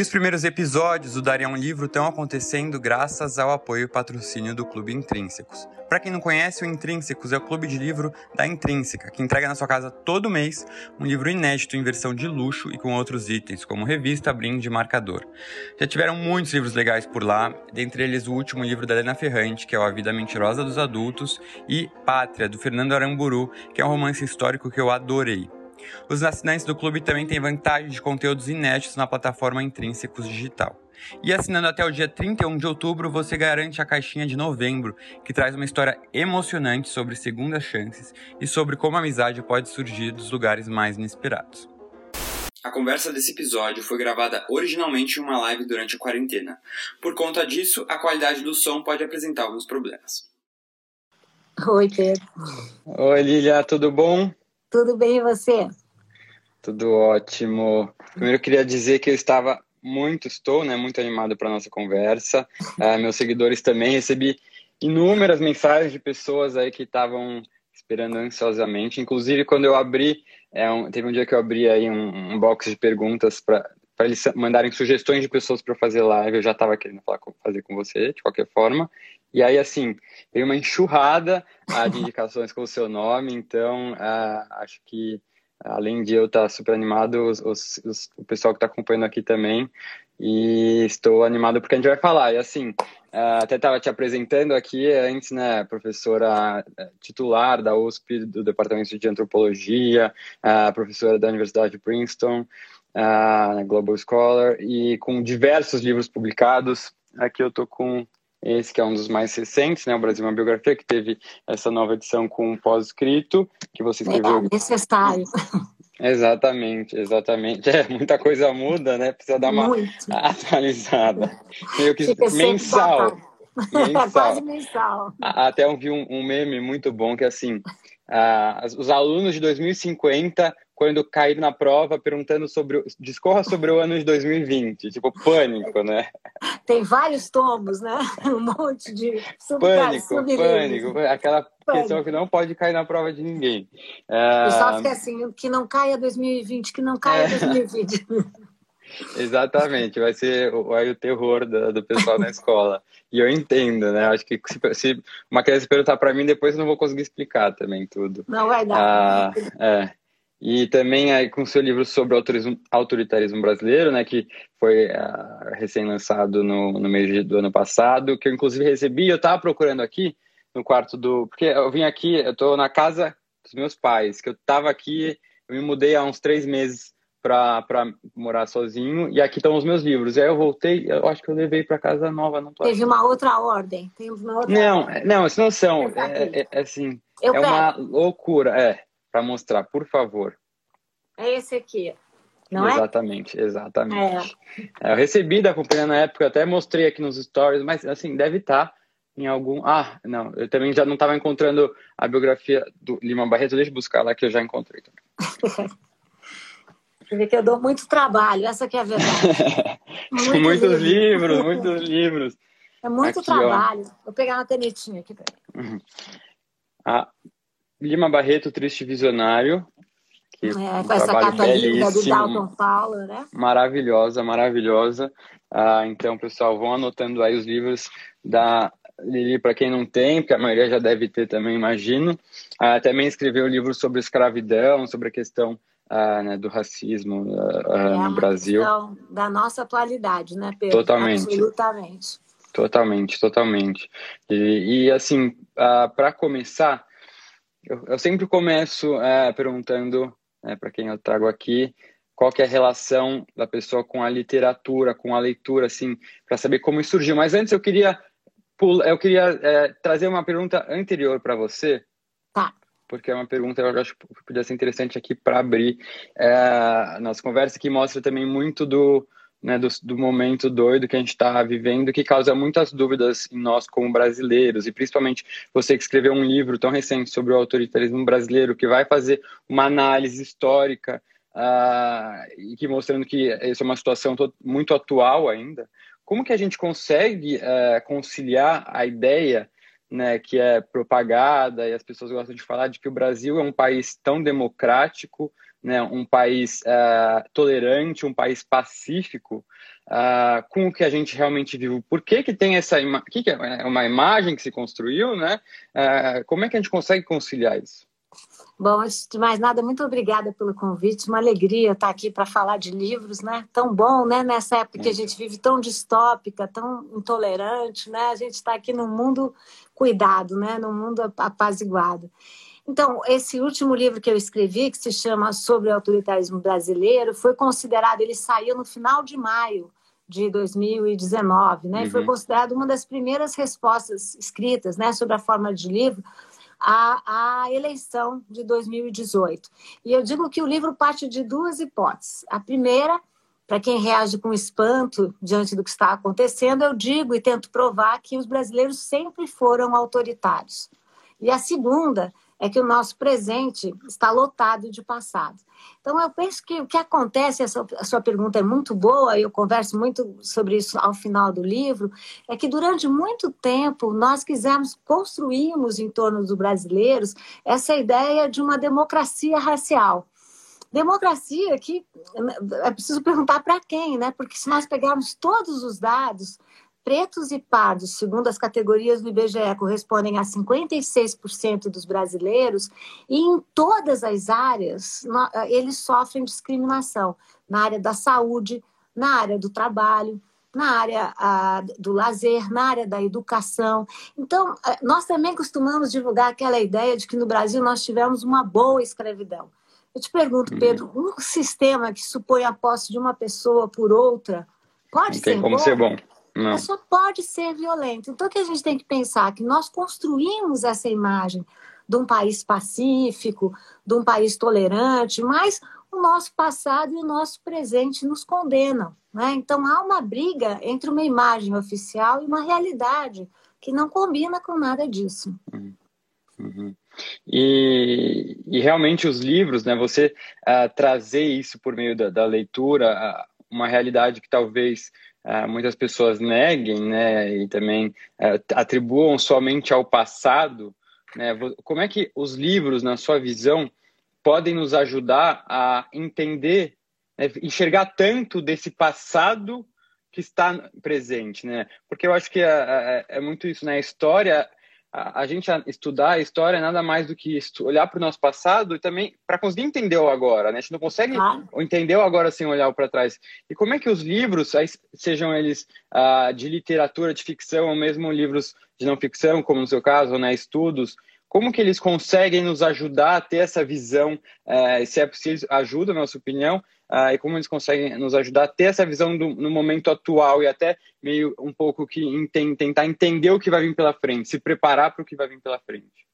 E os primeiros episódios do Daria um Livro estão acontecendo graças ao apoio e patrocínio do Clube Intrínsecos. Para quem não conhece, o Intrínsecos é o clube de livro da Intrínseca, que entrega na sua casa todo mês um livro inédito em versão de luxo e com outros itens, como revista, brinde e marcador. Já tiveram muitos livros legais por lá, dentre eles o último livro da Helena Ferrante, que é o A Vida Mentirosa dos Adultos, e Pátria, do Fernando Aramburu, que é um romance histórico que eu adorei. Os assinantes do clube também têm vantagem de conteúdos inéditos na plataforma Intrínsecos Digital. E assinando até o dia 31 de outubro, você garante a caixinha de novembro, que traz uma história emocionante sobre segundas chances e sobre como a amizade pode surgir dos lugares mais inesperados. A conversa desse episódio foi gravada originalmente em uma live durante a quarentena. Por conta disso, a qualidade do som pode apresentar alguns problemas. Oi, Pedro. Oi, Lilia, tudo bom? Tudo bem e você? Tudo ótimo. Primeiro eu queria dizer que eu estava muito, estou né, muito animado para a nossa conversa. Uh, meus seguidores também recebi inúmeras mensagens de pessoas aí que estavam esperando ansiosamente. Inclusive, quando eu abri, é, um, teve um dia que eu abri aí um, um box de perguntas para eles mandarem sugestões de pessoas para fazer live. Eu já estava querendo falar com, fazer com você, de qualquer forma. E aí, assim, veio uma enxurrada uh, de indicações com o seu nome, então uh, acho que, além de eu estar super animado, os, os, os, o pessoal que está acompanhando aqui também, e estou animado porque a gente vai falar. E assim, uh, até estava te apresentando aqui antes, né, professora eh, titular da USP, do Departamento de Antropologia, professora da Universidade de Princeton, Global Scholar, e com diversos livros publicados. Aqui eu estou com esse que é um dos mais recentes, né, o Brasil uma biografia que teve essa nova edição com um pós-escrito que você escreveu. É necessário. Exatamente, exatamente. É, muita coisa muda, né? Precisa dar uma Muito. atualizada. Meio que mensal. Mensal. Quase mensal. Até eu vi um, um meme muito bom que é assim, uh, os alunos de 2050 quando cair na prova perguntando sobre discorra sobre o ano de 2020, tipo pânico, né? Tem vários tomos, né? Um monte de sub pânico, pânico, aquela pânico. questão que não pode cair na prova de ninguém. É... O só fica assim, que não caia 2020, que não caia é... 2020. Exatamente, vai ser o, o terror do, do pessoal na escola. E eu entendo, né? Acho que se, se uma criança perguntar para mim, depois eu não vou conseguir explicar também tudo. Não vai dar. Ah, é. E também aí com seu livro sobre autoritarismo, autoritarismo brasileiro, né, que foi uh, recém-lançado no, no mês do ano passado, que eu inclusive recebi, eu estava procurando aqui no quarto do... Porque eu vim aqui, eu estou na casa dos meus pais, que eu estava aqui, eu me mudei há uns três meses para morar sozinho, e aqui estão os meus livros. E aí eu voltei, eu acho que eu levei para casa nova, não tô Teve uma outra ordem, tem uma outra Não, ordem. não, isso não são, é, é, é, assim, eu é pego. uma loucura, é para mostrar, por favor. É esse aqui. Não exatamente, é? exatamente. É. eu recebi da companhia na época, até mostrei aqui nos stories, mas assim, deve estar tá em algum. Ah, não, eu também já não estava encontrando a biografia do Lima Barreto, deixa eu buscar lá que eu já encontrei também. Você vê que eu dou muito trabalho, essa que é a verdade. muitos, muitos livros, muitos livros. É muito aqui, trabalho. Ó. Vou pegar uma canetinha aqui. Uhum. Ah, Lima Barreto, Triste Visionário. Que é, um com essa capa linda do Dalton Paulo, né? Maravilhosa, maravilhosa. Ah, então, pessoal, vão anotando aí os livros da Lili para quem não tem, porque a maioria já deve ter também, imagino. Ah, também escreveu um livro sobre escravidão, sobre a questão ah, né, do racismo ah, é no Brasil. da nossa atualidade, né, Pedro? Totalmente. Absolutamente. Totalmente, totalmente. E, e assim, ah, para começar, eu, eu sempre começo é, perguntando, é, para quem eu trago aqui, qual que é a relação da pessoa com a literatura, com a leitura, assim, para saber como isso surgiu. Mas antes eu queria eu queria é, trazer uma pergunta anterior para você. Tá. Porque é uma pergunta eu acho que podia ser interessante aqui para abrir é, a nossa conversa, que mostra também muito do, né, do, do, momento doido que a gente está vivendo, que causa muitas dúvidas em nós como brasileiros, e principalmente você que escreveu um livro tão recente sobre o autoritarismo brasileiro, que vai fazer uma análise histórica uh, e que mostrando que essa é uma situação muito atual ainda. Como que a gente consegue uh, conciliar a ideia né, que é propagada e as pessoas gostam de falar de que o Brasil é um país tão democrático, né, um país uh, tolerante, um país pacífico, uh, com o que a gente realmente vive. Por que, que tem essa imagem? que, que é uma imagem que se construiu? Né? Uh, como é que a gente consegue conciliar isso? Bom, antes de mais nada, muito obrigada pelo convite. Uma alegria estar aqui para falar de livros, né? Tão bom, né? Nessa época que a gente vive tão distópica, tão intolerante, né? A gente está aqui num mundo cuidado, né? Num mundo apaziguado. Então, esse último livro que eu escrevi, que se chama Sobre o Autoritarismo Brasileiro, foi considerado, ele saiu no final de maio de 2019, né? Uhum. Foi considerado uma das primeiras respostas escritas, né, sobre a forma de livro à, à eleição de 2018. E eu digo que o livro parte de duas hipóteses. A primeira, para quem reage com espanto diante do que está acontecendo, eu digo e tento provar que os brasileiros sempre foram autoritários. E a segunda é que o nosso presente está lotado de passado. Então, eu penso que o que acontece, a sua pergunta é muito boa, eu converso muito sobre isso ao final do livro, é que durante muito tempo nós quisemos, construirmos em torno dos brasileiros essa ideia de uma democracia racial. Democracia que é preciso perguntar para quem, né? Porque se nós pegarmos todos os dados, pretos e pardos, segundo as categorias do IBGE, correspondem a 56% dos brasileiros, e em todas as áreas eles sofrem discriminação na área da saúde, na área do trabalho, na área a, do lazer, na área da educação. Então, nós também costumamos divulgar aquela ideia de que no Brasil nós tivemos uma boa escravidão. Eu te pergunto, uhum. Pedro, um sistema que supõe a posse de uma pessoa por outra pode Não ser tem como bom? ser bom. Não. Só pode ser violento. Então, o que a gente tem que pensar? Que nós construímos essa imagem de um país pacífico, de um país tolerante, mas o nosso passado e o nosso presente nos condenam. Né? Então, há uma briga entre uma imagem oficial e uma realidade que não combina com nada disso. Uhum. uhum. E, e, realmente os livros, né, você uh, trazer isso por meio da, da leitura, uh, uma realidade que talvez uh, muitas pessoas neguem, né, e também uh, atribuam somente ao passado, né, como é que os livros, na sua visão, podem nos ajudar a entender, né, enxergar tanto desse passado que está presente, né? Porque eu acho que é, é, é muito isso, né? A história a, a, gente estudar a história é nada mais do que olhar para o nosso passado e também para conseguir entender o agora, né? A gente não consegue ah. entender o agora sem olhar para trás. E como é que os livros, sejam eles uh, de literatura, de ficção, ou mesmo livros de não ficção, como no seu caso, né, estudos, como que eles conseguem nos ajudar a ter essa visão, uh, se é possível, ajuda, na nossa opinião, uh, e como eles conseguem nos ajudar a ter essa visão do, no momento atual e até meio um pouco que tentar entender o que vai vir pela frente, se preparar para o que vai vir pela frente.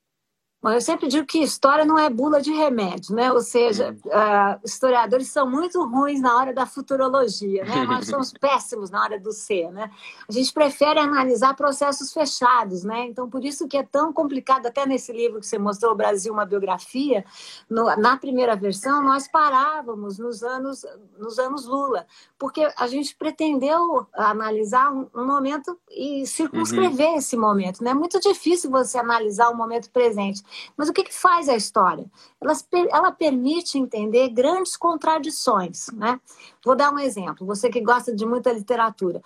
Bom, eu sempre digo que história não é bula de remédio, né? Ou seja, uh, historiadores são muito ruins na hora da futurologia, né? Nós somos péssimos na hora do ser, né? A gente prefere analisar processos fechados, né? Então, por isso que é tão complicado, até nesse livro que você mostrou, O Brasil, uma biografia, no, na primeira versão, nós parávamos nos anos, nos anos Lula, porque a gente pretendeu analisar um, um momento e circunscrever uhum. esse momento, né? É muito difícil você analisar o momento presente. Mas o que, que faz a história? Ela, ela permite entender grandes contradições. Né? Vou dar um exemplo. Você que gosta de muita literatura.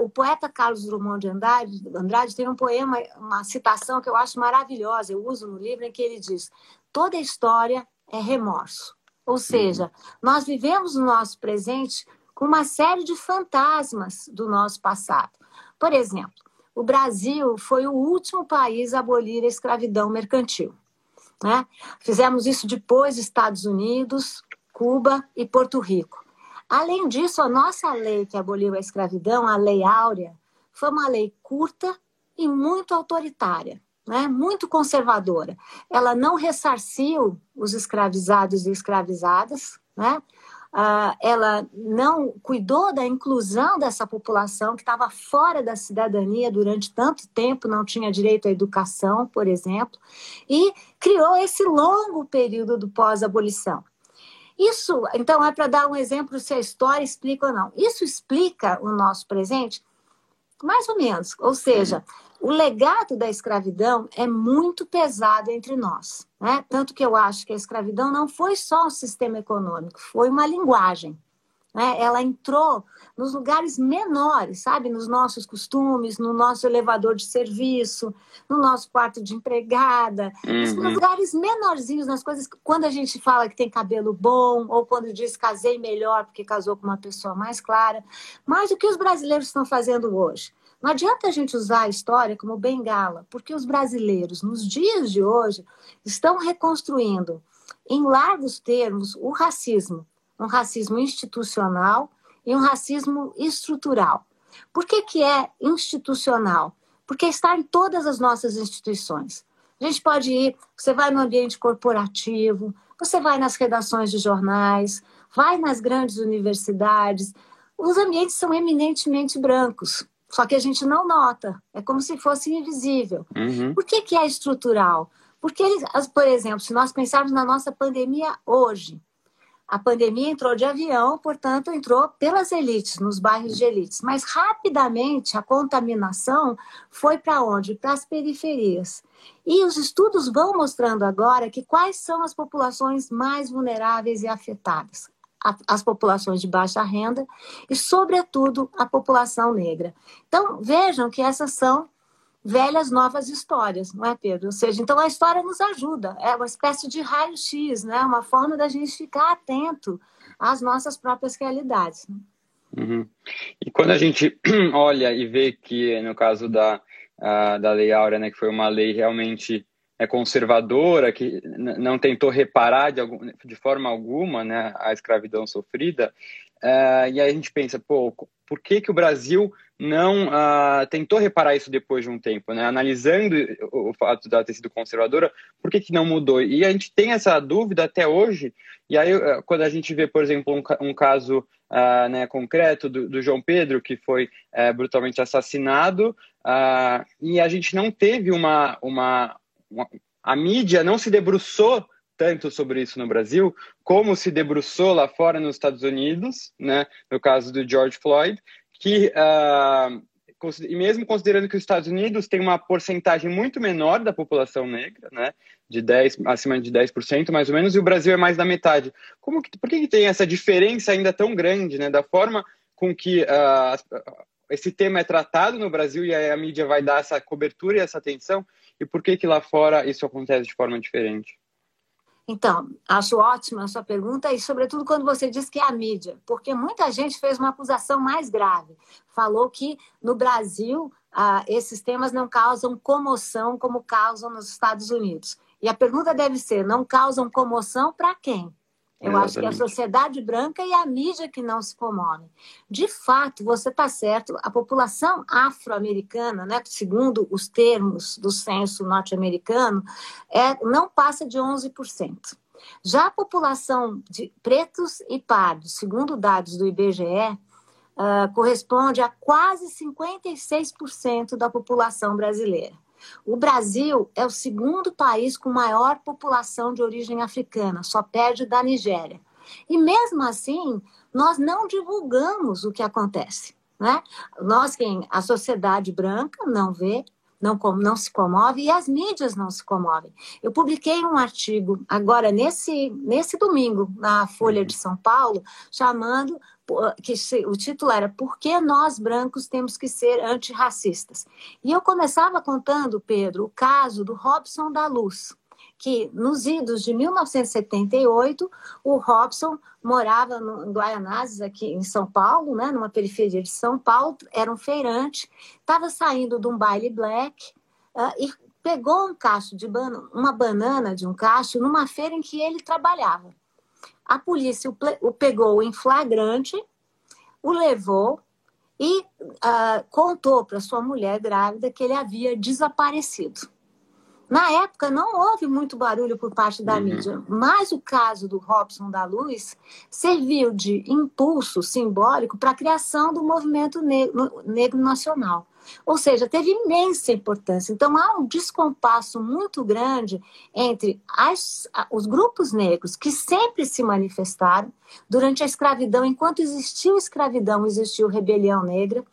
O poeta Carlos Drummond de Andrade, Andrade tem um poema, uma citação que eu acho maravilhosa, eu uso no livro, em que ele diz: toda história é remorso. Ou seja, uhum. nós vivemos no nosso presente com uma série de fantasmas do nosso passado. Por exemplo, o Brasil foi o último país a abolir a escravidão mercantil. Né? Fizemos isso depois dos Estados Unidos, Cuba e Porto Rico. Além disso, a nossa lei que aboliu a escravidão, a Lei Áurea, foi uma lei curta e muito autoritária, né? muito conservadora. Ela não ressarciu os escravizados e escravizadas, né? Ela não cuidou da inclusão dessa população que estava fora da cidadania durante tanto tempo, não tinha direito à educação, por exemplo, e criou esse longo período do pós-abolição. Isso, então, é para dar um exemplo se a história explica ou não. Isso explica o nosso presente? Mais ou menos. Ou seja, o legado da escravidão é muito pesado entre nós. Né? Tanto que eu acho que a escravidão não foi só um sistema econômico, foi uma linguagem. Né? Ela entrou nos lugares menores, sabe? Nos nossos costumes, no nosso elevador de serviço, no nosso quarto de empregada, uhum. nos lugares menorzinhos, nas coisas. Quando a gente fala que tem cabelo bom, ou quando diz casei melhor porque casou com uma pessoa mais clara. Mas o que os brasileiros estão fazendo hoje? Não adianta a gente usar a história como bengala, porque os brasileiros, nos dias de hoje, estão reconstruindo, em largos termos, o racismo. Um racismo institucional e um racismo estrutural. Por que, que é institucional? Porque está em todas as nossas instituições. A gente pode ir, você vai no ambiente corporativo, você vai nas redações de jornais, vai nas grandes universidades. Os ambientes são eminentemente brancos. Só que a gente não nota, é como se fosse invisível. Uhum. Por que, que é estrutural? Porque, por exemplo, se nós pensarmos na nossa pandemia hoje, a pandemia entrou de avião, portanto, entrou pelas elites, nos bairros de elites. Mas rapidamente a contaminação foi para onde? Para as periferias. E os estudos vão mostrando agora que quais são as populações mais vulneráveis e afetadas as populações de baixa renda e, sobretudo, a população negra. Então, vejam que essas são velhas novas histórias, não é, Pedro? Ou seja, então a história nos ajuda, é uma espécie de raio-x, né? uma forma da gente ficar atento às nossas próprias realidades. Uhum. E quando a gente olha e vê que, no caso da, da Lei Áurea, né, que foi uma lei realmente é conservadora, que não tentou reparar de, algum, de forma alguma né, a escravidão sofrida. Uh, e aí a gente pensa, pô, por que, que o Brasil não uh, tentou reparar isso depois de um tempo, né? Analisando o, fato de ter sido conservadora, por que, que não mudou? E a gente tem essa dúvida até hoje, e aí uh, quando a gente vê, por exemplo, um, um caso uh, né, concreto do, do, João Pedro, que foi eh, brutalmente assassinado, e a gente não teve uma, uma, a mídia não se debruçou tanto sobre isso no Brasil, como se debruçou lá fora nos Estados Unidos, né, no caso do George Floyd, que, uh, e mesmo considerando que os Estados Unidos têm uma porcentagem muito menor da população negra, né, de 10, acima de 10% mais ou menos, e o Brasil é mais da metade. Como que, por que, que tem essa diferença ainda tão grande, né, da forma com que uh, esse tema é tratado no Brasil e a, mídia vai dar essa cobertura e essa atenção, e por que que lá fora isso acontece de forma diferente? Então, acho ótima a sua pergunta e, sobretudo, quando você diz que é a mídia, porque muita gente fez uma acusação mais grave. Falou que no Brasil ah, esses temas não causam comoção como causam nos Estados Unidos. E a pergunta deve ser: não causam comoção para quem? Eu Exatamente. acho que é a sociedade branca e a mídia que não se comovem. De fato, você está certo, a população afro-americana, né, segundo os termos do censo norte-americano, é, não passa de 11%. Já a população de pretos e pardos, segundo dados do IBGE, uh, ah, corresponde a quase 56% da população brasileira. O Brasil é o segundo país com maior população de origem africana, só perde da Nigéria. E mesmo assim, nós não divulgamos o que acontece. Né? Nós, quem a sociedade branca não vê, não, não se comove e as mídias não se comovem. Eu publiquei um artigo agora nesse, nesse domingo na Folha de São Paulo, chamando que o título era Por que nós brancos temos que ser antirracistas? E eu começava contando, Pedro, o caso do Robson da Luz, que nos idos de 1978, o Robson morava no, em Guaianazes, aqui em São Paulo, né, numa periferia de São Paulo, era um feirante, estava saindo de um baile black uh, e pegou um cacho de ban uma banana de um cacho numa feira em que ele trabalhava. A polícia o, pegou em flagrante, o levou e uh, contou para sua mulher grávida que ele havia desaparecido. Na época não houve muito barulho por parte da uhum. mídia, mas o caso do Robson da Luz serviu de impulso simbólico para a criação do movimento negro, negro nacional. Ou seja, teve imensa importância. Então, há um descompasso muito grande entre as, os grupos negros que sempre se manifestaram durante a escravidão. Enquanto existiu escravidão, existiu rebelião negra,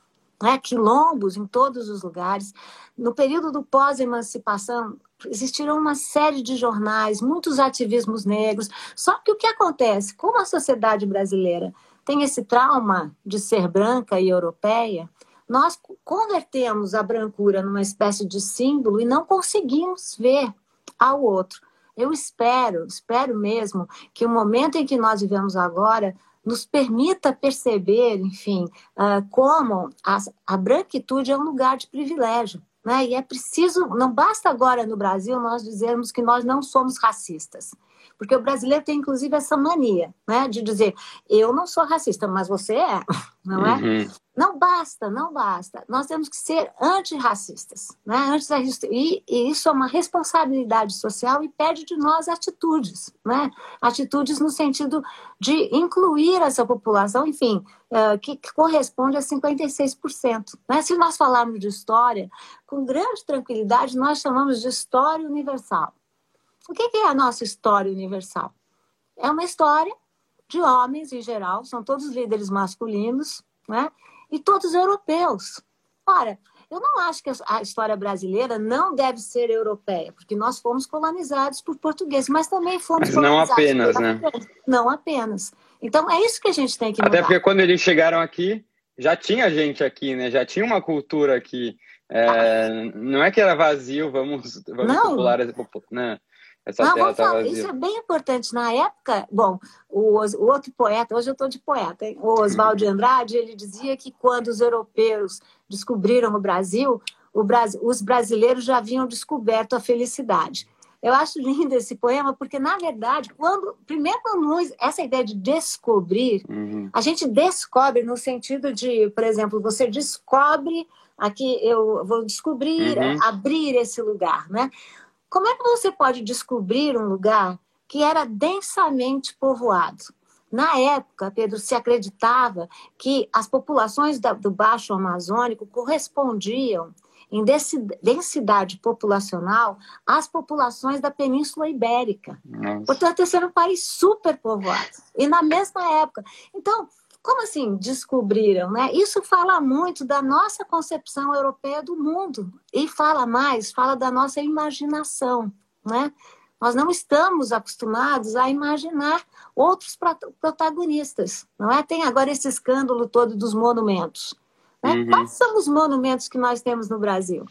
né? quilombos em todos os lugares. No período do pós-emancipação, existiram uma série de jornais, muitos ativismos negros. Só que o que acontece? Como a sociedade brasileira tem esse trauma de ser branca e europeia, nós convertemos a brancura numa espécie de símbolo e não conseguimos ver ao outro. Eu espero, espero mesmo que o momento em que nós vivemos agora nos permita perceber, enfim, uh, como a, a branquitude é um lugar de privilégio. Né? E é preciso, não basta agora no Brasil nós dizermos que nós não somos racistas. Porque o brasileiro tem, inclusive, essa mania né, de dizer: eu não sou racista, mas você é, não é? Uhum. Não basta, não basta. Nós temos que ser antirracistas. Né? Antirracistas. E, e isso é uma responsabilidade social e pede de nós atitudes. Né? Atitudes no sentido de incluir essa população, enfim, uh, que, que, corresponde a 56%. Né? Se nós falarmos de história, com grande tranquilidade, nós chamamos de história universal. O que é a nossa história universal? É uma história de homens em geral, são todos líderes masculinos, né? E todos europeus. Ora, eu não acho que a história brasileira não deve ser europeia, porque nós fomos colonizados por portugueses, mas também fomos mas não apenas, né? Não apenas. Então é isso que a gente tem que mudar. Até porque quando eles chegaram aqui, já tinha gente aqui, né? Já tinha uma cultura aqui. É, ah. Não é que era vazio, vamos, vamos não. popular, né? Essa Não, vamos tá falar, isso é bem importante. Na época, bom, o, o outro poeta, hoje eu estou de poeta, hein? o Oswald de Andrade, ele dizia que quando os europeus descobriram o Brasil, o Brasil, os brasileiros já haviam descoberto a felicidade. Eu acho lindo esse poema, porque, na verdade, quando. Primeiro, essa ideia de descobrir, uhum. a gente descobre no sentido de, por exemplo, você descobre aqui, eu vou descobrir, uhum. abrir esse lugar, né? Como é que você pode descobrir um lugar que era densamente povoado? Na época, Pedro, se acreditava que as populações do Baixo Amazônico correspondiam em densidade populacional às populações da Península Ibérica. Nossa. Portanto, esse era um país super povoado. E na mesma época. Então, como assim descobriram? Né? Isso fala muito da nossa concepção europeia do mundo e fala mais, fala da nossa imaginação. Né? Nós não estamos acostumados a imaginar outros protagonistas. Não é? Tem agora esse escândalo todo dos monumentos. Né? Uhum. Quais são os monumentos que nós temos no Brasil?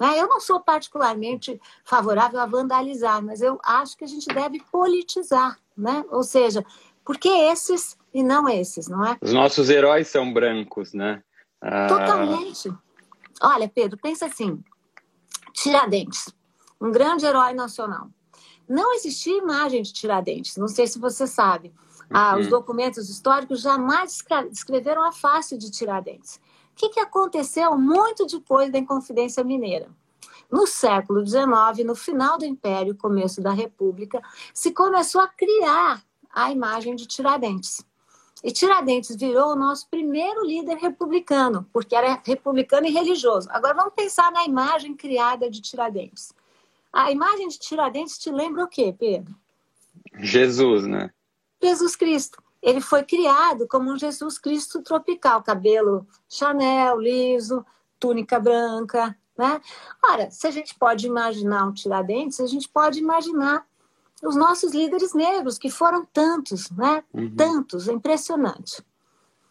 Né? Eu não sou particularmente favorável a vandalizar, mas eu acho que a gente deve politizar. Né? Ou seja, porque esses e não esses, não é? Os nossos heróis são brancos, né? Ah... Totalmente. Olha, Pedro, pensa assim: Tiradentes, um grande herói nacional. Não existia imagem de Tiradentes, não sei se você sabe. Ah, uhum. Os documentos históricos jamais descreveram a face de Tiradentes. O que, que aconteceu muito depois da Inconfidência Mineira? No século XIX, no final do Império, começo da República, se começou a criar a imagem de Tiradentes. E Tiradentes virou o nosso primeiro líder republicano, porque era republicano e religioso. Agora vamos pensar na imagem criada de Tiradentes. A imagem de Tiradentes te lembra o quê, Pedro? Jesus, né? Jesus Cristo. Ele foi criado como um Jesus Cristo tropical, cabelo Chanel, liso, túnica branca, né? Ora, se a gente pode imaginar um Tiradentes, a gente pode imaginar os nossos líderes negros, que foram tantos, né? Uhum. Tantos, é impressionante.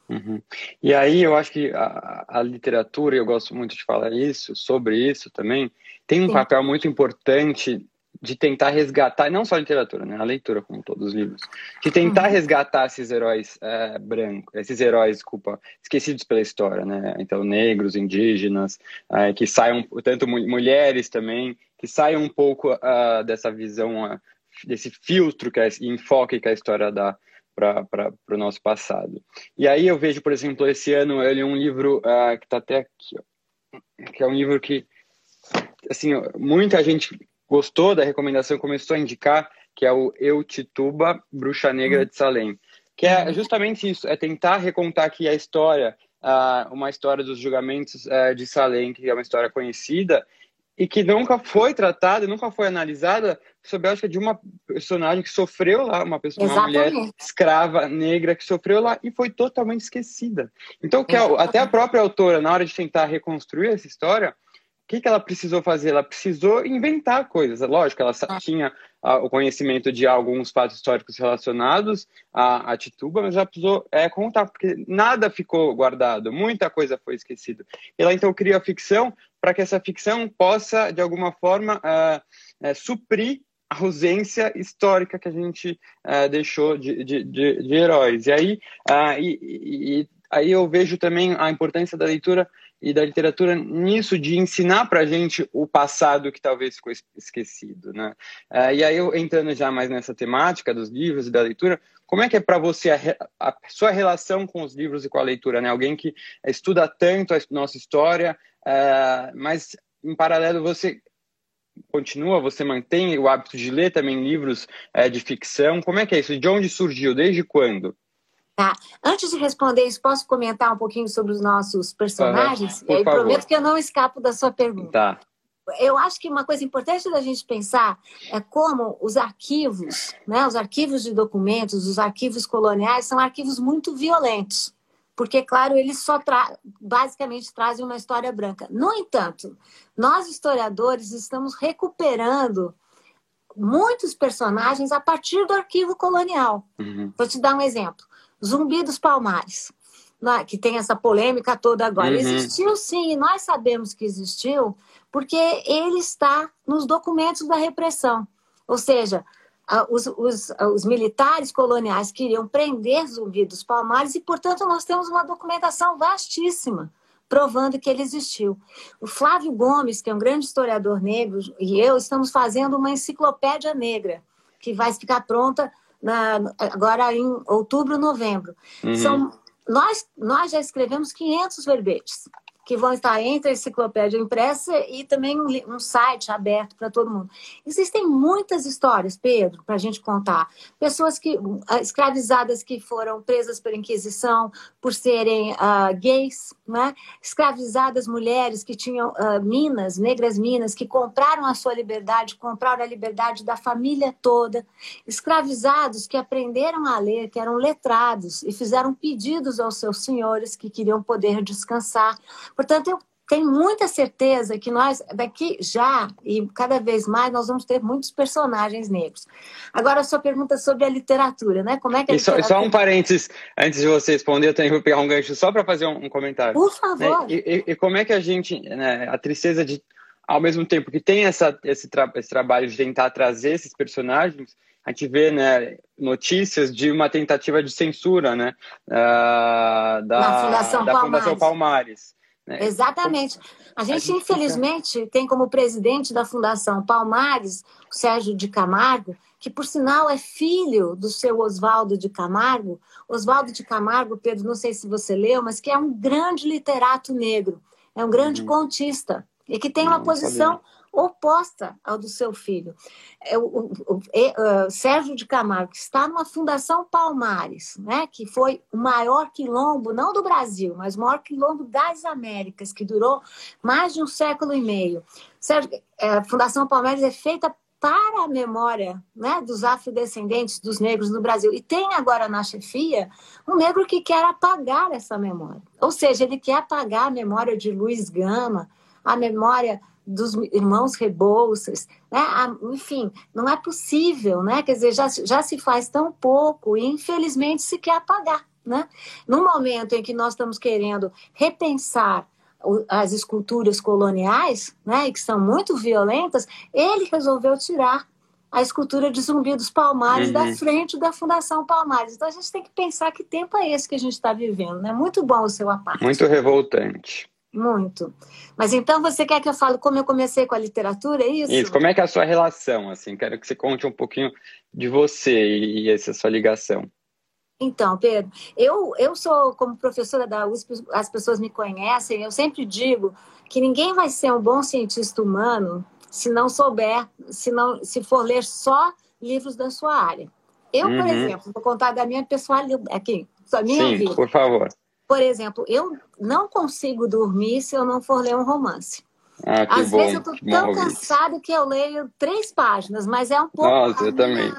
Uhum. E aí eu acho que a, a, literatura, eu gosto muito de falar isso, sobre isso também, tem um Sim. papel muito importante de tentar resgatar, não só a literatura, né, a leitura como todos os livros, de tentar uhum. resgatar esses heróis é, brancos, esses heróis, desculpa, esquecidos pela história, né, então negros, indígenas, é, que saiam, tanto mulheres também, que saiam um pouco uh, dessa visão uh, desse filtro que é, enfoque que a história dá para o nosso passado. E aí eu vejo, por exemplo, esse ano ele é um livro uh, que está até aqui, ó, que é um livro que assim muita gente gostou da recomendação, começou a indicar, que é o Eu Tituba, Bruxa Negra de Salem. Que é justamente isso, é tentar recontar aqui a história, uh, uma história dos julgamentos uh, de Salem, que é uma história conhecida, e que nunca foi tratada, nunca foi analisada sob a ótica de uma personagem que sofreu lá, uma pessoa, uma mulher escrava negra que sofreu lá e foi totalmente esquecida. Então, que a, até a própria autora, na hora de tentar reconstruir essa história, o que, que ela precisou fazer? Ela precisou inventar coisas. Lógico, ela ah. tinha o conhecimento de alguns fatos históricos relacionados à, à Tituba, mas ela precisou é, contar, porque nada ficou guardado, muita coisa foi esquecida. Ela então cria a ficção para que essa ficção possa, de alguma forma, uh, uh, suprir a ausência histórica que a gente uh, deixou de, de, de, de, heróis. E aí, e, e, aí eu vejo também a importância da leitura e da literatura nisso de ensinar para a gente o passado que talvez ficou esquecido, né? e aí eu entrando já mais nessa temática dos livros e da leitura, como é que é para você a, a, sua relação com os livros e com a leitura, né? Alguém que estuda tanto a nossa história, Uh, mas, em paralelo, você continua, você mantém o hábito de ler também livros uh, de ficção? Como é que é isso? De onde surgiu? Desde quando? Tá. Antes de responder isso, posso comentar um pouquinho sobre os nossos personagens? Uhum, e aí favor. prometo que eu não escapo da sua pergunta. Tá. Eu acho que uma coisa importante da gente pensar é como os arquivos, né, os arquivos de documentos, os arquivos coloniais, são arquivos muito violentos porque, claro, eles só tra basicamente trazem uma história branca. No entanto, nós historiadores estamos recuperando muitos personagens a partir do arquivo colonial. Uhum. Vou te dar um exemplo: Zumbi dos Palmares, né, que tem essa polêmica toda agora. Uhum. Existiu sim, e nós sabemos que existiu, porque ele está nos documentos da repressão. Ou seja, os, os, os, militares coloniais queriam prender Zumbi dos Palmares e, portanto, nós temos uma documentação vastíssima provando que ele existiu. O Flávio Gomes, que é um grande historiador negro, e eu estamos fazendo uma enciclopédia negra que vai ficar pronta na, agora em outubro, novembro. Uhum. São, nós, nós já escrevemos 500 verbetes que vão estar entre a enciclopédia impressa e também um, um site aberto para todo mundo. Existem muitas histórias, Pedro, para a gente contar. Pessoas que ah, escravizadas que foram presas pela Inquisição por serem uh, gays, né? escravizadas mulheres que tinham uh, minas, negras minas, que compraram a sua liberdade, compraram a liberdade da família toda, escravizados que aprenderam a ler, que eram letrados e fizeram pedidos aos seus senhores que queriam poder descansar Portanto, eu tenho muita certeza que nós, daqui já e cada vez mais, nós vamos ter muitos personagens negros. Agora, a sua pergunta sobre a literatura, né? Como é que a e só, literatura... só um parênteses, antes de você responder, eu tenho que pegar um gancho só para fazer um, um, comentário. Por favor. Né? E, e, e, como é que a gente, né, a tristeza de, ao mesmo tempo que tem essa, esse, tra esse trabalho de tentar trazer esses personagens, a gente vê né, notícias de uma tentativa de censura né, uh, da, Fundação, da. Fundação Palmares. Né? Exatamente. A gente, a gente infelizmente, tem como presidente da Fundação Palmares o Sérgio de Camargo, que, por sinal, é filho do seu Oswaldo de Camargo. Oswaldo de Camargo, Pedro, não sei se você leu, mas que é um grande literato negro, é um grande uhum. contista, e que tem uma posição sabia oposta ao do seu filho. É, o, o, o, uh, Sérgio de Camargo está numa Fundação Palmares, né, que foi o maior quilombo, não do Brasil, mas o maior quilombo das Américas, que durou mais de um século e meio. Sérgio, é, a Fundação Palmares é feita para a memória né, dos afrodescendentes, dos negros no Brasil. E tem agora na chefia um negro que quer apagar essa memória. Ou seja, ele quer apagar a memória de Luiz Gama, a memória dos irmãos Rebouças, né? enfim, não é possível, né? Quer dizer, já, já se faz tão pouco e infelizmente se quer apagar, né? No momento em que nós estamos querendo repensar as esculturas coloniais, né, e que são muito violentas, ele resolveu tirar a escultura de Zumbi dos Palmares uhum. da frente da Fundação Palmares. Então a gente tem que pensar que tempo é esse que a gente está vivendo, né? Muito bom o seu aparte. Muito revoltante. Muito. Mas então você quer que eu fale como eu comecei com a literatura, é isso? Isso, como é que é a sua relação, assim? Quero que você conte um pouquinho de você e essa sua ligação. Então, Pedro, eu, eu sou, como professora da USP, as pessoas me conhecem, eu sempre digo que ninguém vai ser um bom cientista humano se não souber, se, não, se for ler só livros da sua área. Eu, uhum. por exemplo, vou contar da minha pessoalidade aqui, da minha Sim, vida. por favor. Por exemplo, eu não consigo dormir se eu não for ler um romance. Ah, Às bom, vezes eu tô tão cansada que eu leio três páginas, mas é um pouco. Nossa, eu minha, também.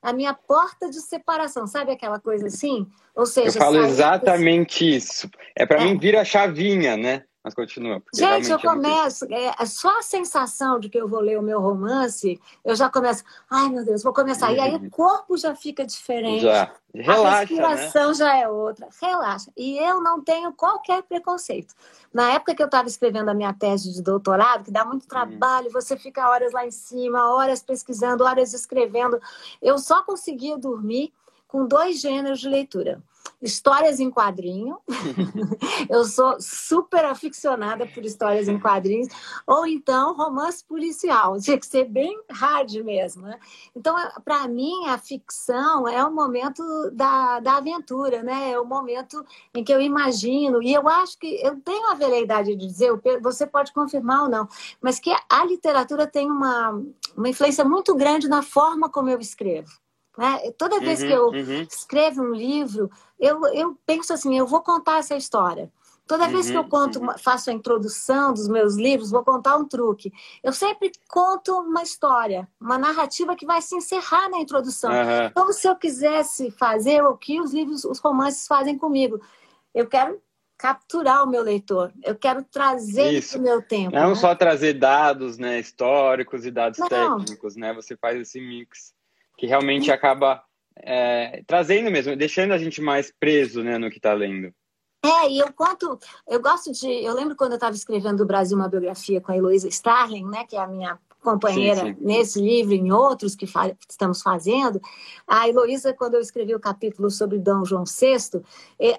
A minha porta de separação, sabe aquela coisa assim? Ou seja, eu falo exatamente isso. É para é. mim vir a chavinha, né? Mas continua. Gente, eu é começo, é, só a sensação de que eu vou ler o meu romance, eu já começo, ai meu Deus, vou começar. Uhum. E aí o uhum. corpo já fica diferente. Já. Relaxa, a respiração né? já é outra. Relaxa. E eu não tenho qualquer preconceito. Na época que eu estava escrevendo a minha tese de doutorado, que dá muito uhum. trabalho, uhum. você fica horas lá em cima, horas pesquisando, horas escrevendo, eu só conseguia dormir com dois gêneros de leitura histórias em quadrinho. eu sou super aficionada por histórias em quadrinhos. Ou então, romance policial. Tinha que ser bem hard mesmo. Né? Então, para mim, a ficção é o momento da, da aventura, né? É o momento em que eu imagino. E eu acho que eu tenho a veleidade de dizer, você pode confirmar ou não, mas que a literatura tem uma, uma influência muito grande na forma como eu escrevo. Né? Toda vez uhum, que eu uhum. escrevo um livro, eu, eu penso assim, eu vou contar essa história. Toda vez que eu uhum, conto, uhum. faço a introdução dos meus livros, vou contar um truque. Eu sempre conto uma história, uma narrativa que vai se encerrar na introdução. Uhum. Como se eu quisesse fazer o que os livros, os romances fazem comigo. Eu quero capturar o meu leitor. Eu quero trazer para o meu tempo. Não né? só trazer dados né, históricos e dados Não. técnicos, né? Você faz esse mix que realmente acaba é, trazendo mesmo, deixando a gente mais preso né, no que está lendo. É, e eu conto, eu gosto de. Eu lembro quando eu estava escrevendo do Brasil uma biografia com a Heloísa Starling, né, que é a minha companheira sim, sim. nesse livro e em outros que fa estamos fazendo. A Heloísa, quando eu escrevi o capítulo sobre Dom João VI,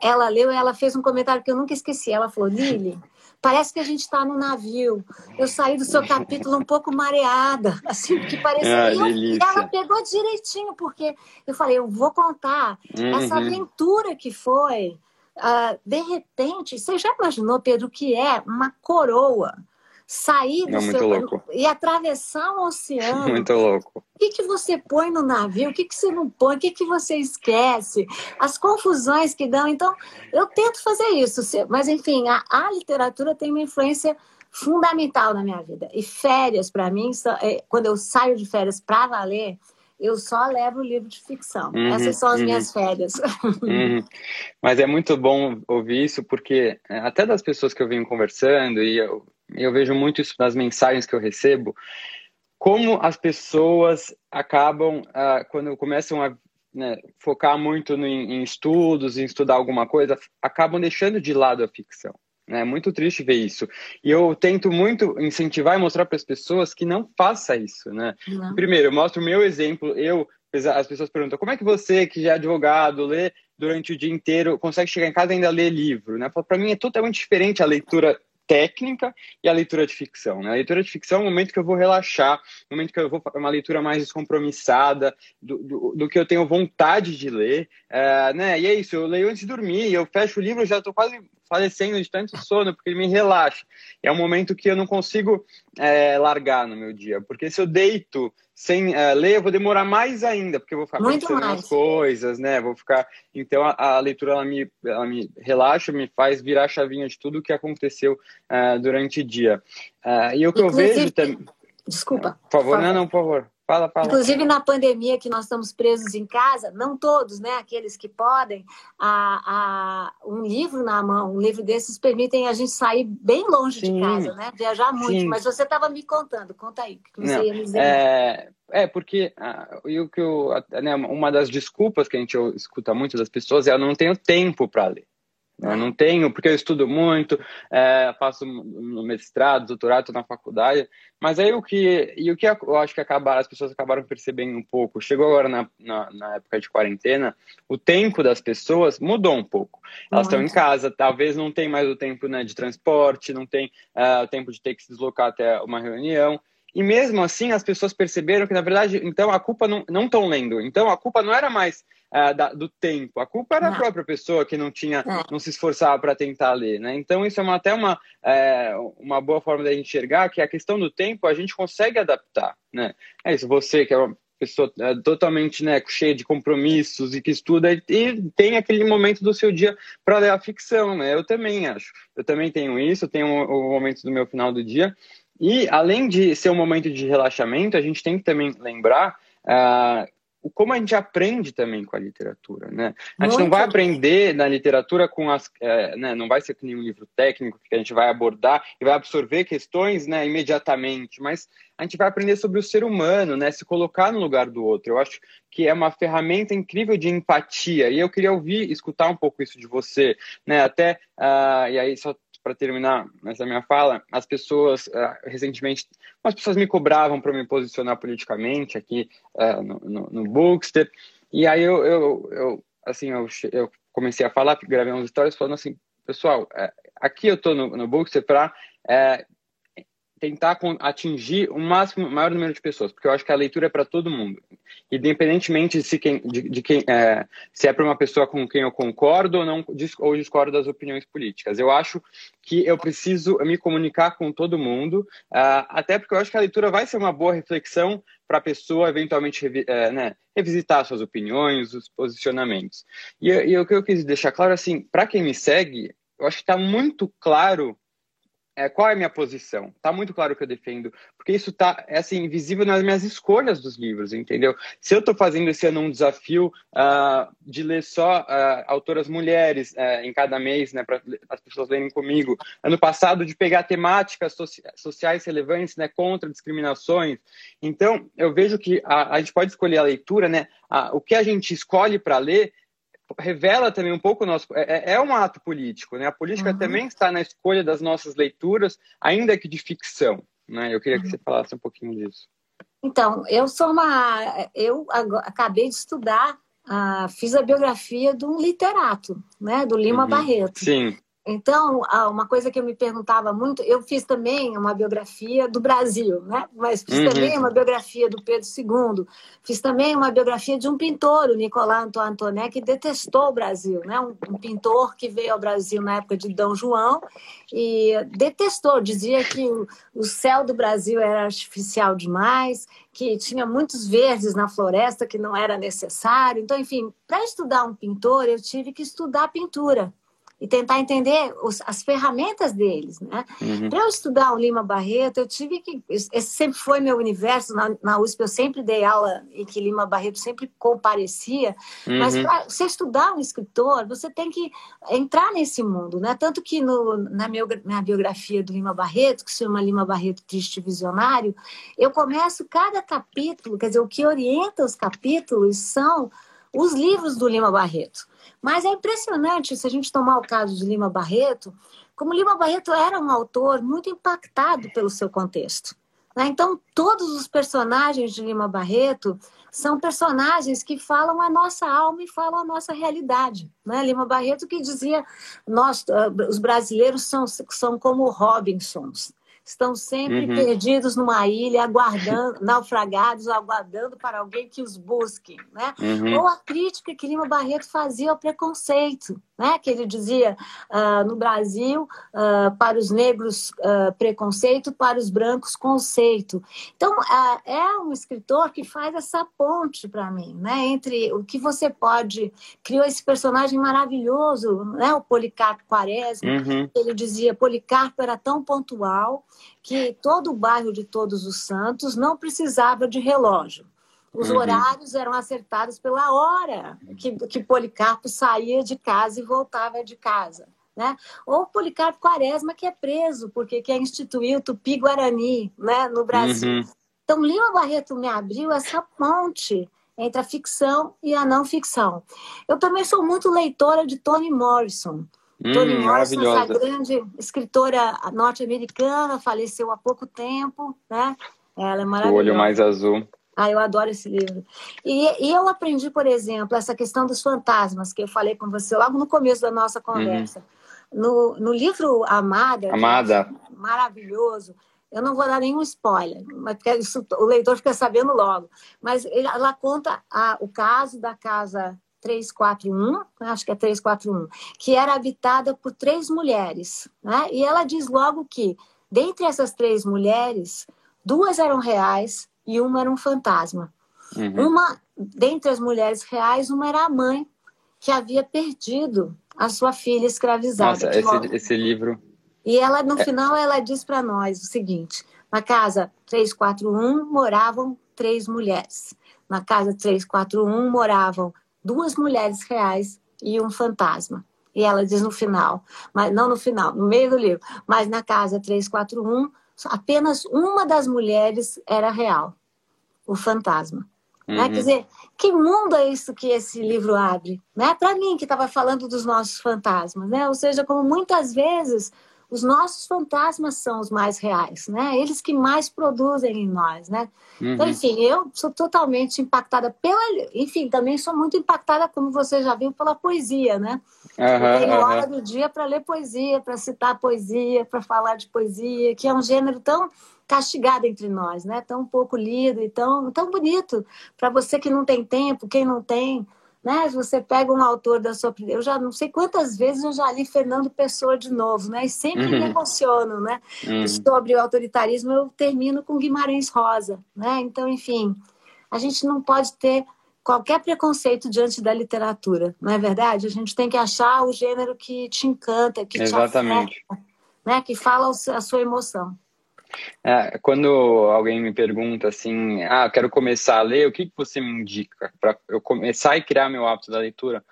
ela leu e ela fez um comentário que eu nunca esqueci. Ela falou: Lili, Parece que a gente está no navio. Eu saí do seu capítulo um pouco mareada, assim, porque parecia. Ah, e, ela pegou direitinho, porque eu falei, eu vou contar uhum. essa aventura que foi. Uh, de repente, você já imaginou, Pedro, que é uma coroa? Sair do seu louco. e atravessar um oceano. Muito louco. O que, que você põe no navio? O que, que você não põe? O que, que você esquece? As confusões que dão. Então, eu tento fazer isso. Mas, enfim, a, a literatura tem uma influência fundamental na minha vida. E férias, para mim, é, quando eu saio de férias para valer, eu só levo livro de ficção. Uhum, Essas são as uhum. minhas férias. Uhum. Mas é muito bom ouvir isso, porque é, até das pessoas que eu venho conversando, e eu eu vejo muito isso nas mensagens que eu recebo, como as pessoas acabam, uh, quando começam a né, focar muito no, em estudos, em estudar alguma coisa, acabam deixando de lado a ficção. É muito triste ver isso. E eu tento muito incentivar e mostrar para as pessoas que não faça isso. Né? Primeiro, eu mostro o meu exemplo. Eu, as pessoas perguntam, como é que você, que já é advogado, lê durante o dia inteiro, consegue chegar em casa e ainda ler livro? Né? Para mim é totalmente diferente a leitura técnica e a leitura de ficção. Né? A leitura de ficção é um momento que eu vou relaxar, um momento que eu vou uma leitura mais descompromissada, do, do, do que eu tenho vontade de ler. É, né? E é isso, eu leio antes de dormir, eu fecho o livro, já estou quase falecendo de tanto sono, porque ele me relaxa. É um momento que eu não consigo é, largar no meu dia, porque se eu deito sem uh, ler, eu vou demorar mais ainda, porque eu vou ficar Muito pensando mais. nas coisas, né? Vou ficar. Então a, a, leitura ela me, ela me relaxa, me faz virar a chavinha de tudo o que aconteceu uh, durante o dia. Uh, e o que Inclusive, eu vejo também. Desculpa. Por favor, não, não, por favor. Fala, fala. Inclusive na pandemia que nós estamos presos em casa, não todos, né? Aqueles que podem, a, a, um livro na mão, um livro desses permitem a gente sair bem longe Sim. de casa, né? Viajar muito. Sim. Mas você estava me contando, conta aí, que você não, ia me dizer. É, é porque uh, o que eu, né, uma das desculpas que a gente escuta muito das pessoas é eu não tenho tempo para ler. Eu não tenho, porque eu estudo muito, é, faço mestrado, doutorado, na faculdade, mas aí o que, e o que eu acho que acabaram, as pessoas acabaram percebendo um pouco, chegou agora na, na, na época de quarentena, o tempo das pessoas mudou um pouco. Elas estão em casa, talvez não tem mais o tempo né, de transporte, não tem uh, o tempo de ter que se deslocar até uma reunião, e mesmo assim as pessoas perceberam que, na verdade, então a culpa não estão lendo. Então a culpa não era mais uh, da, do tempo, a culpa era a própria pessoa que não tinha, é. não se esforçava para tentar ler. Né? Então isso é uma, até uma, é, uma boa forma da gente enxergar que a questão do tempo a gente consegue adaptar. Né? É isso, você que é uma pessoa é, totalmente né, cheia de compromissos e que estuda e, tem aquele momento do seu dia para ler a ficção, né? Eu também acho. Eu também tenho isso, tenho o, o momento do meu final do dia e além de ser um momento de relaxamento, a gente tem que também lembrar uh, como a gente aprende também com a literatura, né? A gente Muito não vai aprender na literatura com as, é, né, não vai ser que nenhum livro técnico que a gente vai abordar e vai absorver questões, né, imediatamente, mas a gente vai aprender sobre o ser humano, né, se colocar no lugar do outro. Eu acho que é uma ferramenta incrível de empatia e eu queria ouvir, escutar um pouco isso de você, né? Até uh, e aí só para terminar essa minha fala, as pessoas uh, recentemente, as pessoas me cobravam para me posicionar politicamente aqui uh, no, no, no, Bookster, e aí eu, eu, eu assim, eu, eu, comecei a falar, gravei umas histórias falando assim, pessoal, uh, aqui eu estou no, no Bookster para tentar atingir o máximo, maior número de pessoas, porque eu acho que a leitura é para todo mundo, independentemente de, se quem, de, de quem, é, se é para uma pessoa com quem eu concordo ou não, ou discordo das opiniões políticas. Eu acho que eu preciso me comunicar com todo mundo, uh, até porque eu acho que a leitura vai ser uma boa reflexão para a pessoa eventualmente é, né, revisitar suas opiniões, os posicionamentos. E, e o que eu quis deixar claro, assim, para quem me segue, eu acho que está muito claro é, qual é a minha posição? Tá muito claro que eu defendo, porque isso tá é assim visível nas minhas escolhas dos livros, entendeu? Se eu estou fazendo esse ano um desafio uh, de ler só uh, autoras mulheres uh, em cada mês, né, para as pessoas lerem comigo. Ano passado de pegar temáticas soci sociais relevantes, né, contra discriminações. Então eu vejo que a, a gente pode escolher a leitura, né? o que a gente escolhe para ler revela também um pouco o nosso. É, é, é um ato político, né? A política uhum. também está na escolha das nossas leituras, ainda que de ficção. Né? Eu queria que você uhum. falasse um pouquinho disso. Então, eu sou uma. Eu acabei de estudar, uh, fiz a biografia de um literato, né? Do Lima uhum. Barreto. Sim. Então, uma coisa que eu me perguntava muito, eu fiz também uma biografia do Brasil, né? Mas fiz uhum. também uma biografia do Pedro II, fiz também uma biografia de um pintor, o Nicolas Antoine, que detestou o Brasil, né? Um, um, pintor que veio ao Brasil na época de Dom João e detestou, dizia que o, o céu do Brasil era artificial demais, que tinha muitos verdes na floresta que não era necessário. Então, enfim, para estudar um pintor, eu tive que estudar pintura e tentar entender os, as ferramentas deles, né? Uhum. Para eu estudar o Lima Barreto, eu tive que esse sempre foi meu universo na, na USP. Eu sempre dei aula em que Lima Barreto sempre comparecia. Uhum. Mas para você estudar um escritor, você tem que entrar nesse mundo, né? Tanto que no, na minha, minha biografia do Lima Barreto, que se chama Lima Barreto Triste Visionário, eu começo cada capítulo, quer dizer, o que orienta os capítulos são os livros do Lima Barreto. Mas é impressionante, se a gente tomar o caso de Lima Barreto, como Lima Barreto era um autor muito impactado pelo seu contexto. Né? Então, todos os personagens de Lima Barreto são personagens que falam a nossa alma e falam a nossa realidade. Né? Lima Barreto que dizia, nós, ah, os brasileiros são, são como Robinsons estão sempre uhum. perdidos numa ilha, aguardando, naufragados, aguardando para alguém que os busque, né? Uhum. Ou a crítica que Lima Barreto fazia ao preconceito, né? Que ele dizia uh, no Brasil uh, para os negros uh, preconceito, para os brancos conceito. Então é um escritor que faz essa ponte para mim, né? Entre o que você pode criou esse personagem maravilhoso, né? O Policarpo Quaresma. Uhum. Ele dizia Policarpo era tão pontual que todo o bairro de Todos os Santos não precisava de relógio. Os uhum. horários eram acertados pela hora que, que Policarpo saía de casa e voltava de casa. Né? Ou Policarpo Quaresma, que é preso, porque quer instituir o Tupi-Guarani né, no Brasil. Uhum. Então, Lima Barreto me abriu essa ponte entre a ficção e a não ficção. Eu também sou muito leitora de Toni Morrison. Hum, Toni Morrison, essa grande escritora norte-americana, faleceu há pouco tempo, né? Ela é maravilhosa. O olho mais azul. Ah, eu adoro esse livro. E, e, eu aprendi, por exemplo, essa questão dos fantasmas, que eu falei com você logo no começo da nossa conversa. Uhum. No, no livro Amada, Amada. maravilhoso, eu não vou dar nenhum spoiler, mas isso, o leitor fica sabendo logo. Mas ela conta a, o caso da casa 341, acho que é 341, que era habitada por três mulheres. Né? E ela diz logo que, dentre essas três mulheres, duas eram reais e uma era um fantasma. Uhum. Uma, dentre as mulheres reais, uma era a mãe, que havia perdido a sua filha escravizada. Nossa, esse, esse livro e ela, no é. final, ela diz para nós o seguinte: na casa 341 moravam três mulheres. Na casa 341 moravam duas mulheres reais e um fantasma. E ela diz no final, mas não no final, no meio do livro, mas na casa 341, apenas uma das mulheres era real, o fantasma. Né? Uhum. Né? Quer dizer, que mundo é isso que esse livro abre? Né? Para mim, que estava falando dos nossos fantasmas. Né? Ou seja, como muitas vezes os nossos fantasmas são os mais reais, né? Eles que mais produzem em nós, né? Uhum. Então, enfim, eu sou totalmente impactada pela... Enfim, também sou muito impactada, como você já viu, pela poesia, né? Uhum, eu tenho uhum. hora do dia para ler poesia, para citar poesia, para falar de poesia, que é um gênero tão castigado entre nós, né? Tão pouco lido e tão, tão bonito. Para você que não tem tempo, quem não tem né? Você pega um autor da sua. Eu já não sei quantas vezes eu já li Fernando Pessoa de novo, né? E sempre uhum. me emociono, né? Uhum. Sobre o autoritarismo, eu termino com Guimarães Rosa, né? Então, enfim, a gente não pode ter qualquer preconceito diante da literatura, não é verdade? A gente tem que achar o gênero que te encanta, que Exatamente. te afeta, né? Que fala a sua emoção. É, quando alguém me pergunta assim, ah, quero começar a ler, o que, que você me indica para eu começar e criar meu hábito da leitura?